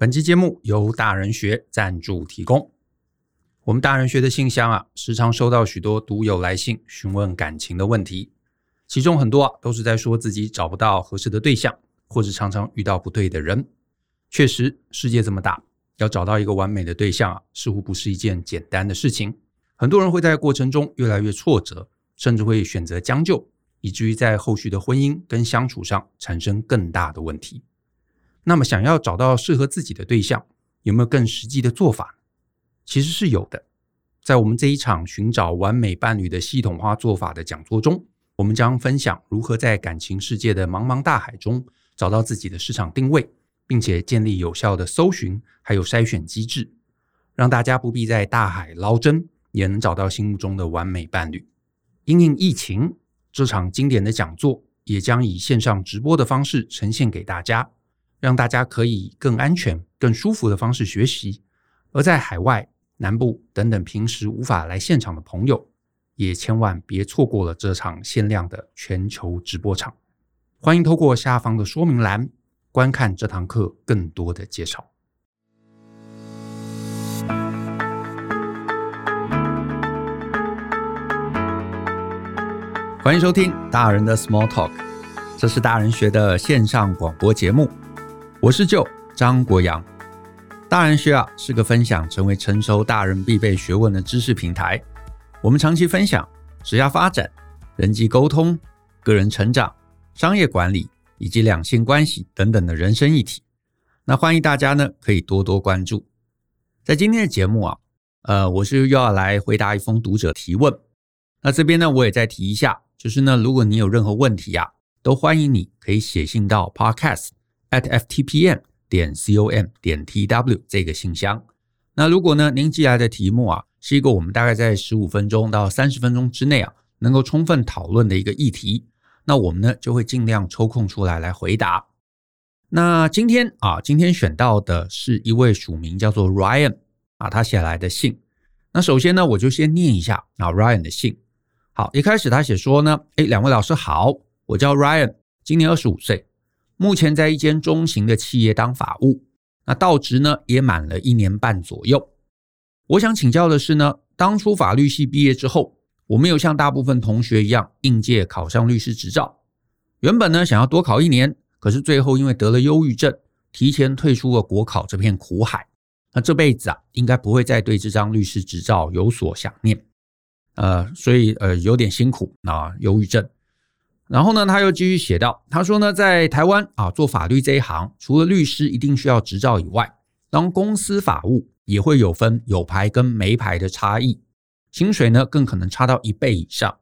本期节目由大人学赞助提供。我们大人学的信箱啊，时常收到许多读友来信询问感情的问题，其中很多啊都是在说自己找不到合适的对象，或者常常遇到不对的人。确实，世界这么大，要找到一个完美的对象啊，似乎不是一件简单的事情。很多人会在过程中越来越挫折，甚至会选择将就，以至于在后续的婚姻跟相处上产生更大的问题。那么，想要找到适合自己的对象，有没有更实际的做法？其实是有的。在我们这一场寻找完美伴侣的系统化做法的讲座中，我们将分享如何在感情世界的茫茫大海中找到自己的市场定位，并且建立有效的搜寻还有筛选机制，让大家不必在大海捞针，也能找到心目中的完美伴侣。因应疫情，这场经典的讲座也将以线上直播的方式呈现给大家。让大家可以更安全、更舒服的方式学习，而在海外、南部等等平时无法来现场的朋友，也千万别错过了这场限量的全球直播场。欢迎透过下方的说明栏观看这堂课更多的介绍。欢迎收听大人的 Small Talk，这是大人学的线上广播节目。我是舅张国阳，大人学啊是个分享成为成熟大人必备学问的知识平台。我们长期分享职业发展、人际沟通、个人成长、商业管理以及两性关系等等的人生议题。那欢迎大家呢可以多多关注。在今天的节目啊，呃，我是又要来回答一封读者提问。那这边呢，我也再提一下，就是呢，如果你有任何问题啊，都欢迎你可以写信到 Podcast。At ftpm 点 com 点 tw 这个信箱。那如果呢，您寄来的题目啊，是一个我们大概在十五分钟到三十分钟之内啊，能够充分讨论的一个议题，那我们呢就会尽量抽空出来来回答。那今天啊，今天选到的是一位署名叫做 Ryan 啊，他写来的信。那首先呢，我就先念一下啊 Ryan 的信。好，一开始他写说呢，诶，两位老师好，我叫 Ryan，今年二十五岁。目前在一间中型的企业当法务，那到职呢也满了一年半左右。我想请教的是呢，当初法律系毕业之后，我没有像大部分同学一样应届考上律师执照。原本呢想要多考一年，可是最后因为得了忧郁症，提前退出了国考这片苦海。那这辈子啊，应该不会再对这张律师执照有所想念。呃，所以呃有点辛苦啊，忧郁症。然后呢，他又继续写道：“他说呢，在台湾啊，做法律这一行，除了律师一定需要执照以外，当公司法务也会有分有牌跟没牌的差异，薪水呢更可能差到一倍以上。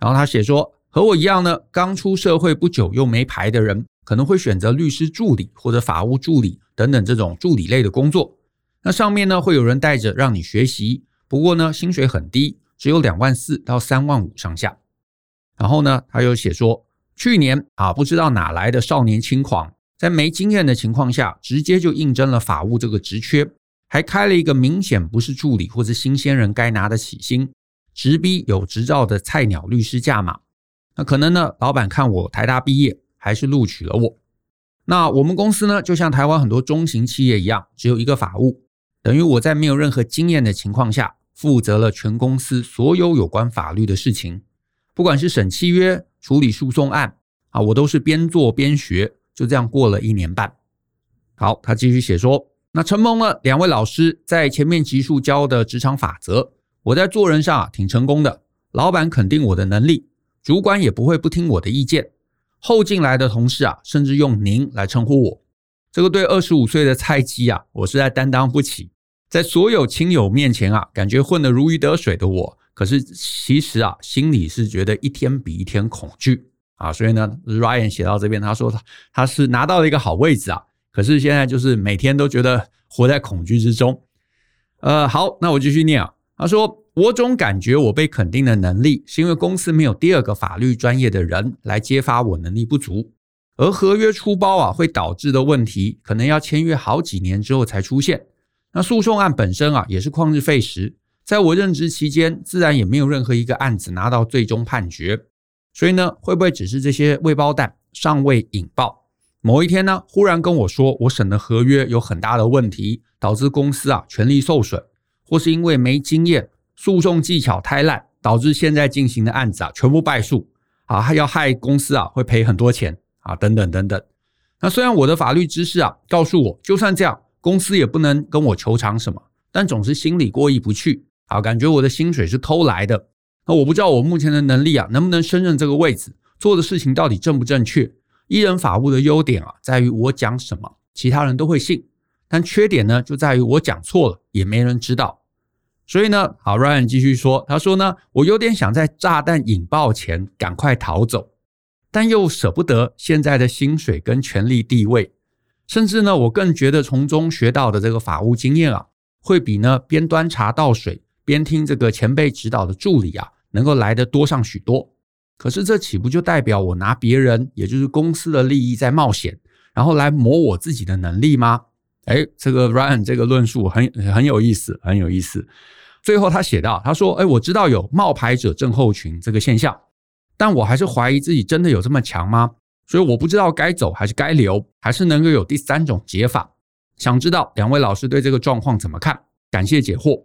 然后他写说，和我一样呢，刚出社会不久又没牌的人，可能会选择律师助理或者法务助理等等这种助理类的工作。那上面呢会有人带着让你学习，不过呢薪水很低，只有两万四到三万五上下。”然后呢，他又写说，去年啊，不知道哪来的少年轻狂，在没经验的情况下，直接就应征了法务这个职缺，还开了一个明显不是助理或是新鲜人该拿的起薪，直逼有执照的菜鸟律师价码。那可能呢，老板看我台大毕业，还是录取了我。那我们公司呢，就像台湾很多中型企业一样，只有一个法务，等于我在没有任何经验的情况下，负责了全公司所有有关法律的事情。不管是审契约、处理诉讼案啊，我都是边做边学，就这样过了一年半。好，他继续写说，那承蒙了两位老师在前面集数教的职场法则，我在做人上啊挺成功的，老板肯定我的能力，主管也不会不听我的意见，后进来的同事啊，甚至用您来称呼我。这个对二十五岁的菜鸡啊，我实在担当不起，在所有亲友面前啊，感觉混得如鱼得水的我。可是其实啊，心里是觉得一天比一天恐惧啊，所以呢，Ryan 写到这边，他说他他是拿到了一个好位置啊，可是现在就是每天都觉得活在恐惧之中。呃，好，那我继续念啊。他说，我总感觉我被肯定的能力，是因为公司没有第二个法律专业的人来揭发我能力不足，而合约出包啊，会导致的问题，可能要签约好几年之后才出现。那诉讼案本身啊，也是旷日费时。在我任职期间，自然也没有任何一个案子拿到最终判决。所以呢，会不会只是这些未爆弹尚未引爆？某一天呢，忽然跟我说，我审的合约有很大的问题，导致公司啊权利受损，或是因为没经验，诉讼技巧太烂，导致现在进行的案子啊全部败诉，啊，还要害公司啊会赔很多钱啊，等等等等。那虽然我的法律知识啊告诉我，就算这样，公司也不能跟我求偿什么，但总是心里过意不去，啊，感觉我的薪水是偷来的。那我不知道我目前的能力啊能不能胜任这个位置。做的事情到底正不正确？一人法务的优点啊，在于我讲什么，其他人都会信；但缺点呢，就在于我讲错了，也没人知道。所以呢，好，Ryan 继续说，他说呢，我有点想在炸弹引爆前赶快逃走，但又舍不得现在的薪水跟权力地位，甚至呢，我更觉得从中学到的这个法务经验啊，会比呢边端茶倒水边听这个前辈指导的助理啊，能够来得多上许多。可是这岂不就代表我拿别人，也就是公司的利益在冒险，然后来磨我自己的能力吗？诶，这个 Ryan 这个论述很很有意思，很有意思。最后他写道，他说：“诶，我知道有冒牌者症候群这个现象，但我还是怀疑自己真的有这么强吗？所以我不知道该走还是该留，还是能够有第三种解法。想知道两位老师对这个状况怎么看？感谢解惑。”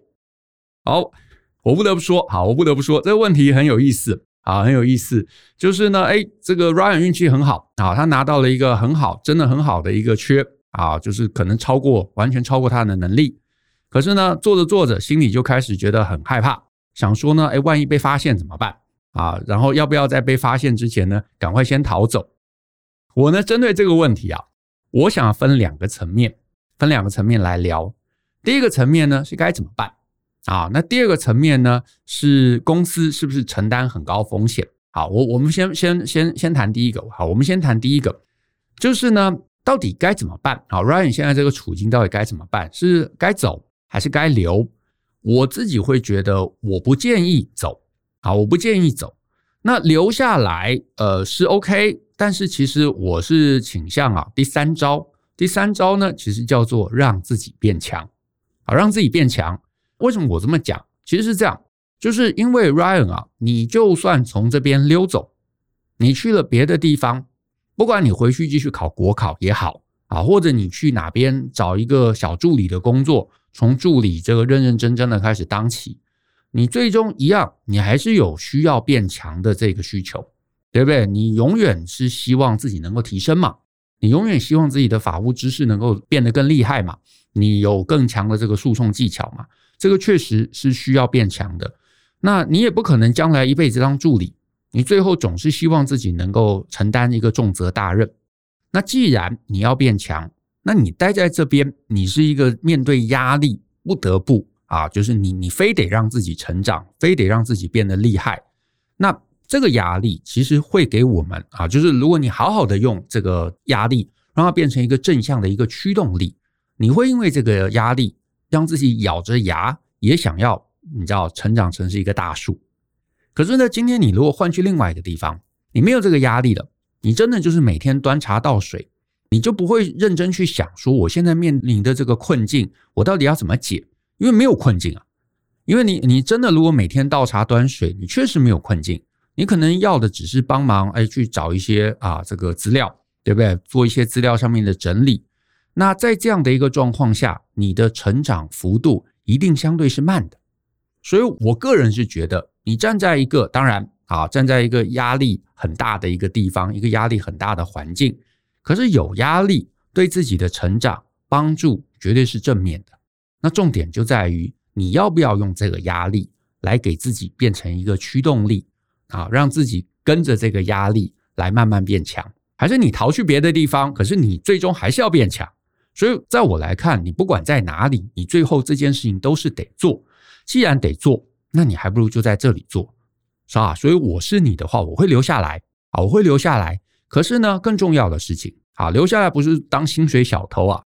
好，我不得不说，好，我不得不说，这个问题很有意思。啊，很有意思，就是呢，哎，这个 Ryan 运气很好啊，他拿到了一个很好，真的很好的一个缺啊，就是可能超过，完全超过他的能力。可是呢，做着做着，心里就开始觉得很害怕，想说呢，哎，万一被发现怎么办啊？然后要不要在被发现之前呢，赶快先逃走？我呢，针对这个问题啊，我想分两个层面，分两个层面来聊。第一个层面呢，是该怎么办？啊，那第二个层面呢，是公司是不是承担很高风险？好，我我们先先先先谈第一个。好，我们先谈第一个，就是呢，到底该怎么办？好，Ryan 现在这个处境到底该怎么办？是该走还是该留？我自己会觉得，我不建议走。好，我不建议走。那留下来，呃，是 OK，但是其实我是倾向啊，第三招，第三招呢，其实叫做让自己变强。好，让自己变强。为什么我这么讲？其实是这样，就是因为 Ryan 啊，你就算从这边溜走，你去了别的地方，不管你回去继续考国考也好啊，或者你去哪边找一个小助理的工作，从助理这个认认真真的开始当起，你最终一样，你还是有需要变强的这个需求，对不对？你永远是希望自己能够提升嘛，你永远希望自己的法务知识能够变得更厉害嘛，你有更强的这个诉讼技巧嘛。这个确实是需要变强的，那你也不可能将来一辈子当助理，你最后总是希望自己能够承担一个重责大任。那既然你要变强，那你待在这边，你是一个面对压力不得不啊，就是你你非得让自己成长，非得让自己变得厉害。那这个压力其实会给我们啊，就是如果你好好的用这个压力，让它变成一个正向的一个驱动力，你会因为这个压力。让自己咬着牙也想要，你知道，成长成是一个大树。可是呢，今天你如果换去另外一个地方，你没有这个压力了，你真的就是每天端茶倒水，你就不会认真去想说，我现在面临的这个困境，我到底要怎么解？因为没有困境啊。因为你，你真的如果每天倒茶端水，你确实没有困境，你可能要的只是帮忙，哎，去找一些啊这个资料，对不对？做一些资料上面的整理。那在这样的一个状况下，你的成长幅度一定相对是慢的。所以我个人是觉得，你站在一个当然啊，站在一个压力很大的一个地方，一个压力很大的环境，可是有压力对自己的成长帮助绝对是正面的。那重点就在于你要不要用这个压力来给自己变成一个驱动力啊，让自己跟着这个压力来慢慢变强，还是你逃去别的地方，可是你最终还是要变强。所以，在我来看，你不管在哪里，你最后这件事情都是得做。既然得做，那你还不如就在这里做，是吧？所以我是你的话，我会留下来啊，我会留下来。可是呢，更重要的事情啊，留下来不是当薪水小偷啊，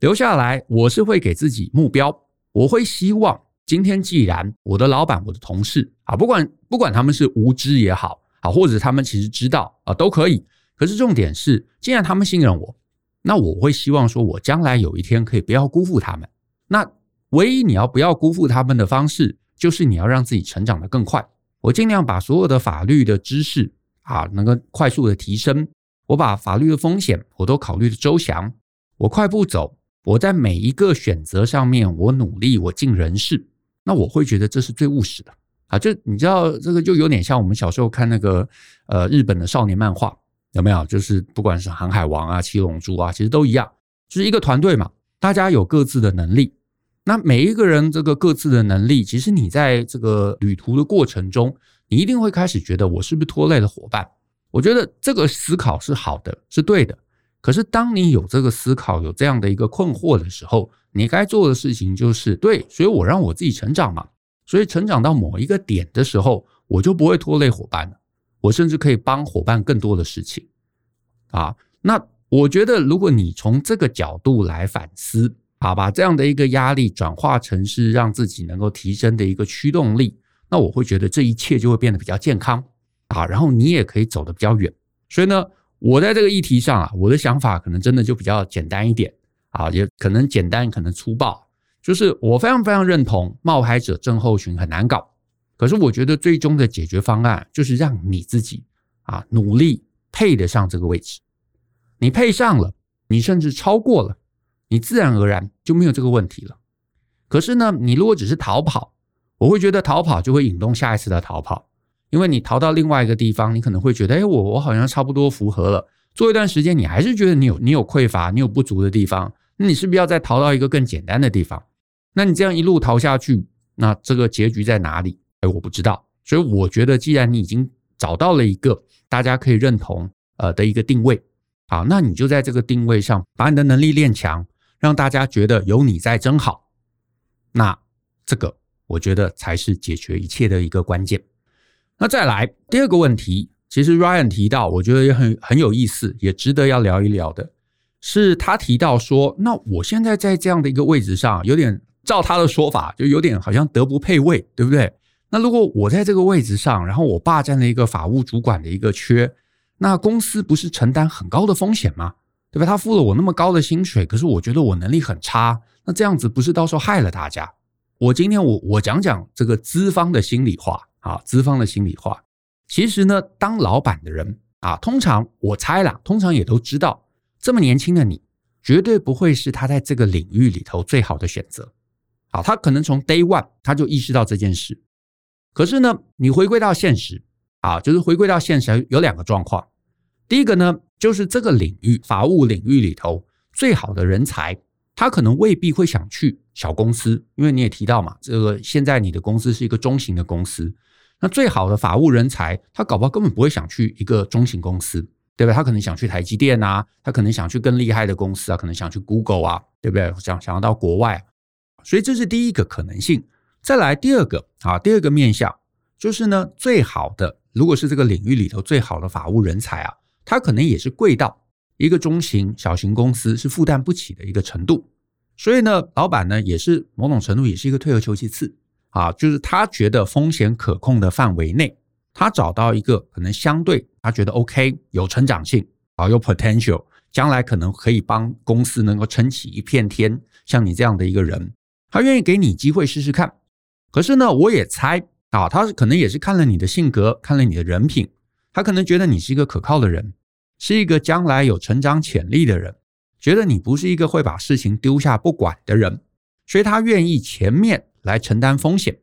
留下来我是会给自己目标。我会希望今天既然我的老板、我的同事啊，不管不管他们是无知也好啊，或者他们其实知道啊，都可以。可是重点是，既然他们信任我。那我会希望说，我将来有一天可以不要辜负他们。那唯一你要不要辜负他们的方式，就是你要让自己成长得更快。我尽量把所有的法律的知识啊，能够快速的提升，我把法律的风险我都考虑的周详，我快步走，我在每一个选择上面我努力，我尽人事，那我会觉得这是最务实的啊！就你知道，这个就有点像我们小时候看那个呃日本的少年漫画，有没有？就是不管是航海王啊、七龙珠啊，其实都一样，就是一个团队嘛，大家有各自的能力。那每一个人这个各自的能力，其实你在这个旅途的过程中，你一定会开始觉得我是不是拖累了伙伴？我觉得这个思考是好的，是对的。可是当你有这个思考，有这样的一个困惑的时候，你该做的事情就是对，所以我让我自己成长嘛。所以成长到某一个点的时候，我就不会拖累伙伴了。我甚至可以帮伙伴更多的事情啊。那我觉得，如果你从这个角度来反思。啊，把这样的一个压力转化成是让自己能够提升的一个驱动力，那我会觉得这一切就会变得比较健康啊，然后你也可以走得比较远。所以呢，我在这个议题上啊，我的想法可能真的就比较简单一点啊，也可能简单，可能粗暴，就是我非常非常认同冒牌者症候群很难搞，可是我觉得最终的解决方案就是让你自己啊努力配得上这个位置，你配上了，你甚至超过了。你自然而然就没有这个问题了。可是呢，你如果只是逃跑，我会觉得逃跑就会引动下一次的逃跑，因为你逃到另外一个地方，你可能会觉得，哎，我我好像差不多符合了。做一段时间，你还是觉得你有你有匮乏，你有不足的地方，那你是不是要再逃到一个更简单的地方？那你这样一路逃下去，那这个结局在哪里？哎，我不知道。所以我觉得，既然你已经找到了一个大家可以认同呃的一个定位，好，那你就在这个定位上把你的能力练强。让大家觉得有你在真好，那这个我觉得才是解决一切的一个关键。那再来第二个问题，其实 Ryan 提到，我觉得也很很有意思，也值得要聊一聊的，是他提到说，那我现在在这样的一个位置上，有点照他的说法，就有点好像德不配位，对不对？那如果我在这个位置上，然后我霸占了一个法务主管的一个缺，那公司不是承担很高的风险吗？对吧？他付了我那么高的薪水，可是我觉得我能力很差，那这样子不是到时候害了大家？我今天我我讲讲这个资方的心里话啊，资方的心里话。其实呢，当老板的人啊，通常我猜啦，通常也都知道，这么年轻的你，绝对不会是他在这个领域里头最好的选择。好，他可能从 day one 他就意识到这件事。可是呢，你回归到现实啊，就是回归到现实，有两个状况。第一个呢，就是这个领域法务领域里头最好的人才，他可能未必会想去小公司，因为你也提到嘛，这个现在你的公司是一个中型的公司，那最好的法务人才，他搞不好根本不会想去一个中型公司，对不对？他可能想去台积电啊，他可能想去更厉害的公司啊，可能想去 Google 啊，对不对？想想要到国外，所以这是第一个可能性。再来第二个啊，第二个面向就是呢，最好的如果是这个领域里头最好的法务人才啊。他可能也是贵到一个中型、小型公司是负担不起的一个程度，所以呢，老板呢也是某种程度也是一个退而求其次啊，就是他觉得风险可控的范围内，他找到一个可能相对他觉得 OK 有成长性啊，有 potential，将来可能可以帮公司能够撑起一片天，像你这样的一个人，他愿意给你机会试试看。可是呢，我也猜啊，他可能也是看了你的性格，看了你的人品。他可能觉得你是一个可靠的人，是一个将来有成长潜力的人，觉得你不是一个会把事情丢下不管的人，所以他愿意前面来承担风险，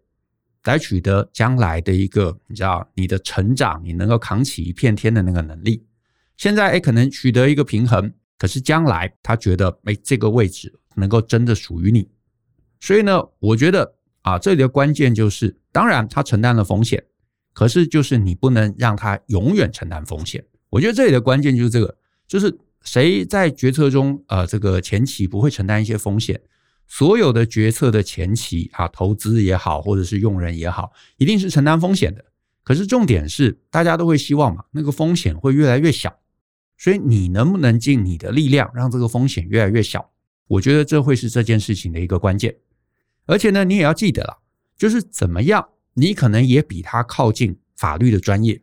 来取得将来的一个你知道你的成长，你能够扛起一片天的那个能力。现在诶可能取得一个平衡，可是将来他觉得诶这个位置能够真的属于你，所以呢，我觉得啊这里的关键就是，当然他承担了风险。可是，就是你不能让他永远承担风险。我觉得这里的关键就是这个，就是谁在决策中，呃，这个前期不会承担一些风险。所有的决策的前期啊，投资也好，或者是用人也好，一定是承担风险的。可是重点是，大家都会希望嘛，那个风险会越来越小。所以你能不能尽你的力量，让这个风险越来越小？我觉得这会是这件事情的一个关键。而且呢，你也要记得了，就是怎么样。你可能也比他靠近法律的专业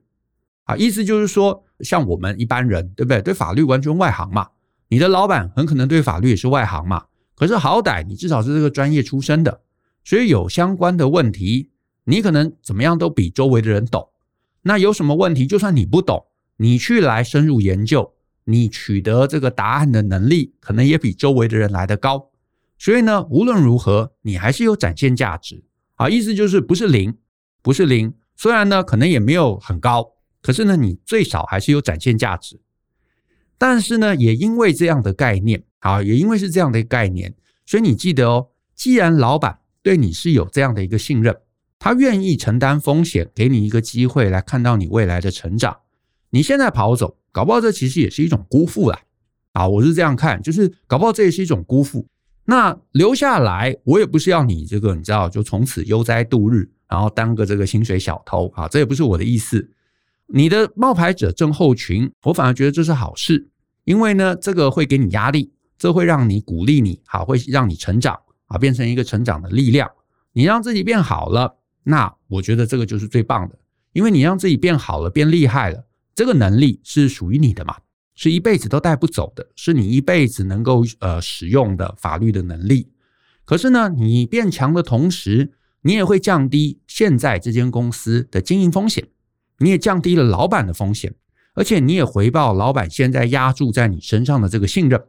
啊，意思就是说，像我们一般人，对不对？对法律完全外行嘛。你的老板很可能对法律也是外行嘛。可是好歹你至少是这个专业出身的，所以有相关的问题，你可能怎么样都比周围的人懂。那有什么问题，就算你不懂，你去来深入研究，你取得这个答案的能力可能也比周围的人来得高。所以呢，无论如何，你还是有展现价值啊。意思就是不是零，不是零。虽然呢，可能也没有很高，可是呢，你最少还是有展现价值。但是呢，也因为这样的概念啊，也因为是这样的概念，所以你记得哦，既然老板对你是有这样的一个信任，他愿意承担风险，给你一个机会来看到你未来的成长。你现在跑走，搞不好这其实也是一种辜负啦。啊，我是这样看，就是搞不好这也是一种辜负。那留下来，我也不是要你这个，你知道，就从此悠哉度日，然后当个这个薪水小偷啊，这也不是我的意思。你的冒牌者症候群，我反而觉得这是好事，因为呢，这个会给你压力，这会让你鼓励你，好，会让你成长啊，变成一个成长的力量。你让自己变好了，那我觉得这个就是最棒的，因为你让自己变好了，变厉害了。这个能力是属于你的嘛？是一辈子都带不走的，是你一辈子能够呃使用的法律的能力。可是呢，你变强的同时，你也会降低现在这间公司的经营风险，你也降低了老板的风险，而且你也回报老板现在压注在你身上的这个信任。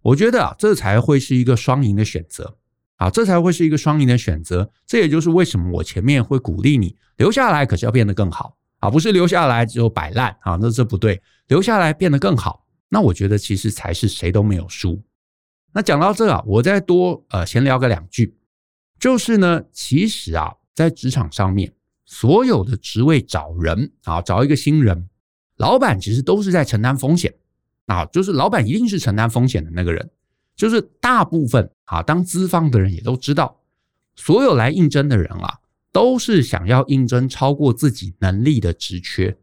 我觉得啊，这才会是一个双赢的选择啊，这才会是一个双赢的选择。这也就是为什么我前面会鼓励你留下来，可是要变得更好。啊，不是留下来只有摆烂啊，那这不对。留下来变得更好，那我觉得其实才是谁都没有输。那讲到这啊，我再多呃闲聊个两句，就是呢，其实啊，在职场上面，所有的职位找人啊，找一个新人，老板其实都是在承担风险啊，就是老板一定是承担风险的那个人，就是大部分啊，当资方的人也都知道，所有来应征的人啊。都是想要应征超过自己能力的职缺，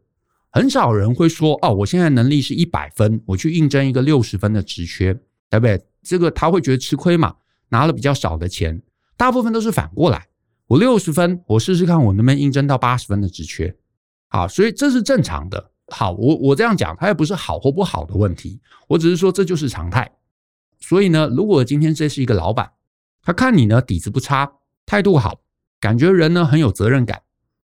很少人会说哦，我现在能力是一百分，我去应征一个六十分的职缺，对不对？这个他会觉得吃亏嘛，拿了比较少的钱。大部分都是反过来，我六十分，我试试看我能不能应征到八十分的职缺。好，所以这是正常的。好，我我这样讲，它也不是好或不好的问题，我只是说这就是常态。所以呢，如果今天这是一个老板，他看你呢底子不差，态度好。感觉人呢很有责任感，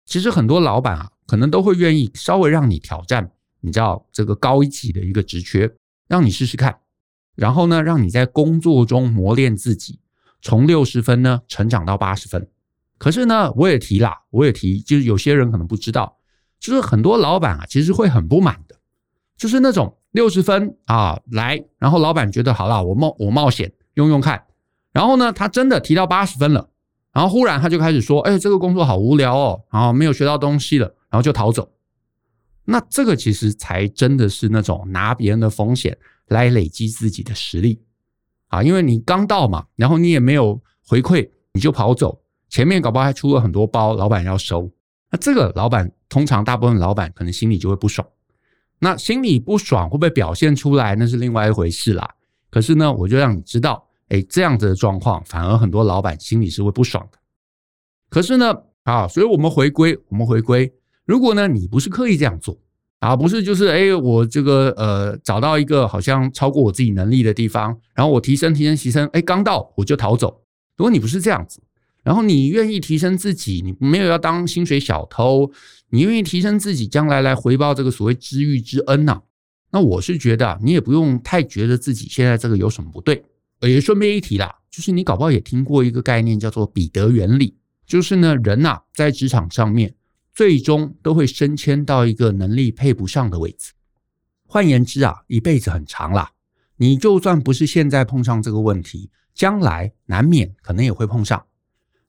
其实很多老板啊，可能都会愿意稍微让你挑战，你知道这个高一级的一个职缺，让你试试看，然后呢，让你在工作中磨练自己，从六十分呢成长到八十分。可是呢，我也提啦，我也提，就是有些人可能不知道，就是很多老板啊，其实会很不满的，就是那种六十分啊来，然后老板觉得好了，我冒我冒险用用看，然后呢，他真的提到八十分了。然后忽然他就开始说：“哎，这个工作好无聊哦，然后没有学到东西了，然后就逃走。”那这个其实才真的是那种拿别人的风险来累积自己的实力啊！因为你刚到嘛，然后你也没有回馈，你就跑走，前面搞不好还出了很多包，老板要收。那这个老板通常大部分老板可能心里就会不爽。那心里不爽会不会表现出来，那是另外一回事啦。可是呢，我就让你知道。哎，这样子的状况，反而很多老板心里是会不爽的。可是呢，啊，所以我们回归，我们回归。如果呢，你不是刻意这样做，啊，不是就是哎，我这个呃，找到一个好像超过我自己能力的地方，然后我提升、提升、提升，哎，刚到我就逃走。如果你不是这样子，然后你愿意提升自己，你没有要当薪水小偷，你愿意提升自己，将来来回报这个所谓知遇之恩呐，那我是觉得你也不用太觉得自己现在这个有什么不对。也顺便一提啦，就是你搞不好也听过一个概念，叫做彼得原理。就是呢，人呐，在职场上面，最终都会升迁到一个能力配不上的位置。换言之啊，一辈子很长啦，你就算不是现在碰上这个问题，将来难免可能也会碰上。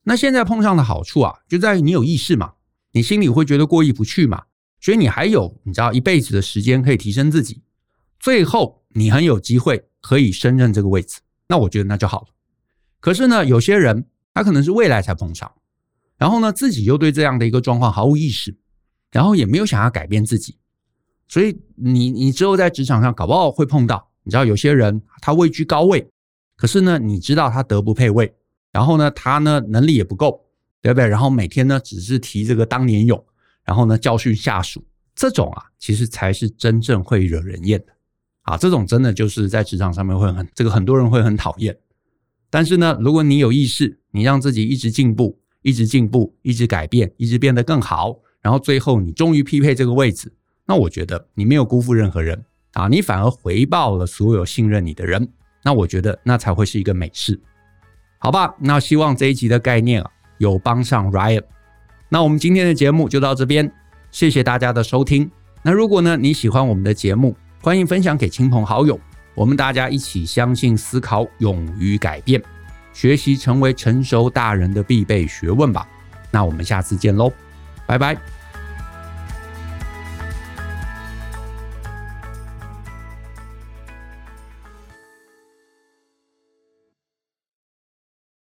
那现在碰上的好处啊，就在于你有意识嘛，你心里会觉得过意不去嘛，所以你还有你知道一辈子的时间可以提升自己，最后你很有机会可以升任这个位置。那我觉得那就好了。可是呢，有些人他可能是未来才碰上，然后呢，自己又对这样的一个状况毫无意识，然后也没有想要改变自己，所以你你之后在职场上搞不好会碰到，你知道有些人他位居高位，可是呢，你知道他德不配位，然后呢，他呢能力也不够，对不对？然后每天呢只是提这个当年勇，然后呢教训下属，这种啊，其实才是真正会惹人厌的。啊，这种真的就是在职场上面会很这个很多人会很讨厌。但是呢，如果你有意识，你让自己一直进步，一直进步，一直改变，一直变得更好，然后最后你终于匹配这个位置，那我觉得你没有辜负任何人，啊，你反而回报了所有信任你的人，那我觉得那才会是一个美事，好吧？那希望这一集的概念啊有帮上 Ryan。那我们今天的节目就到这边，谢谢大家的收听。那如果呢你喜欢我们的节目，欢迎分享给亲朋好友，我们大家一起相信、思考、勇于改变，学习成为成熟大人的必备学问吧。那我们下次见喽，拜拜。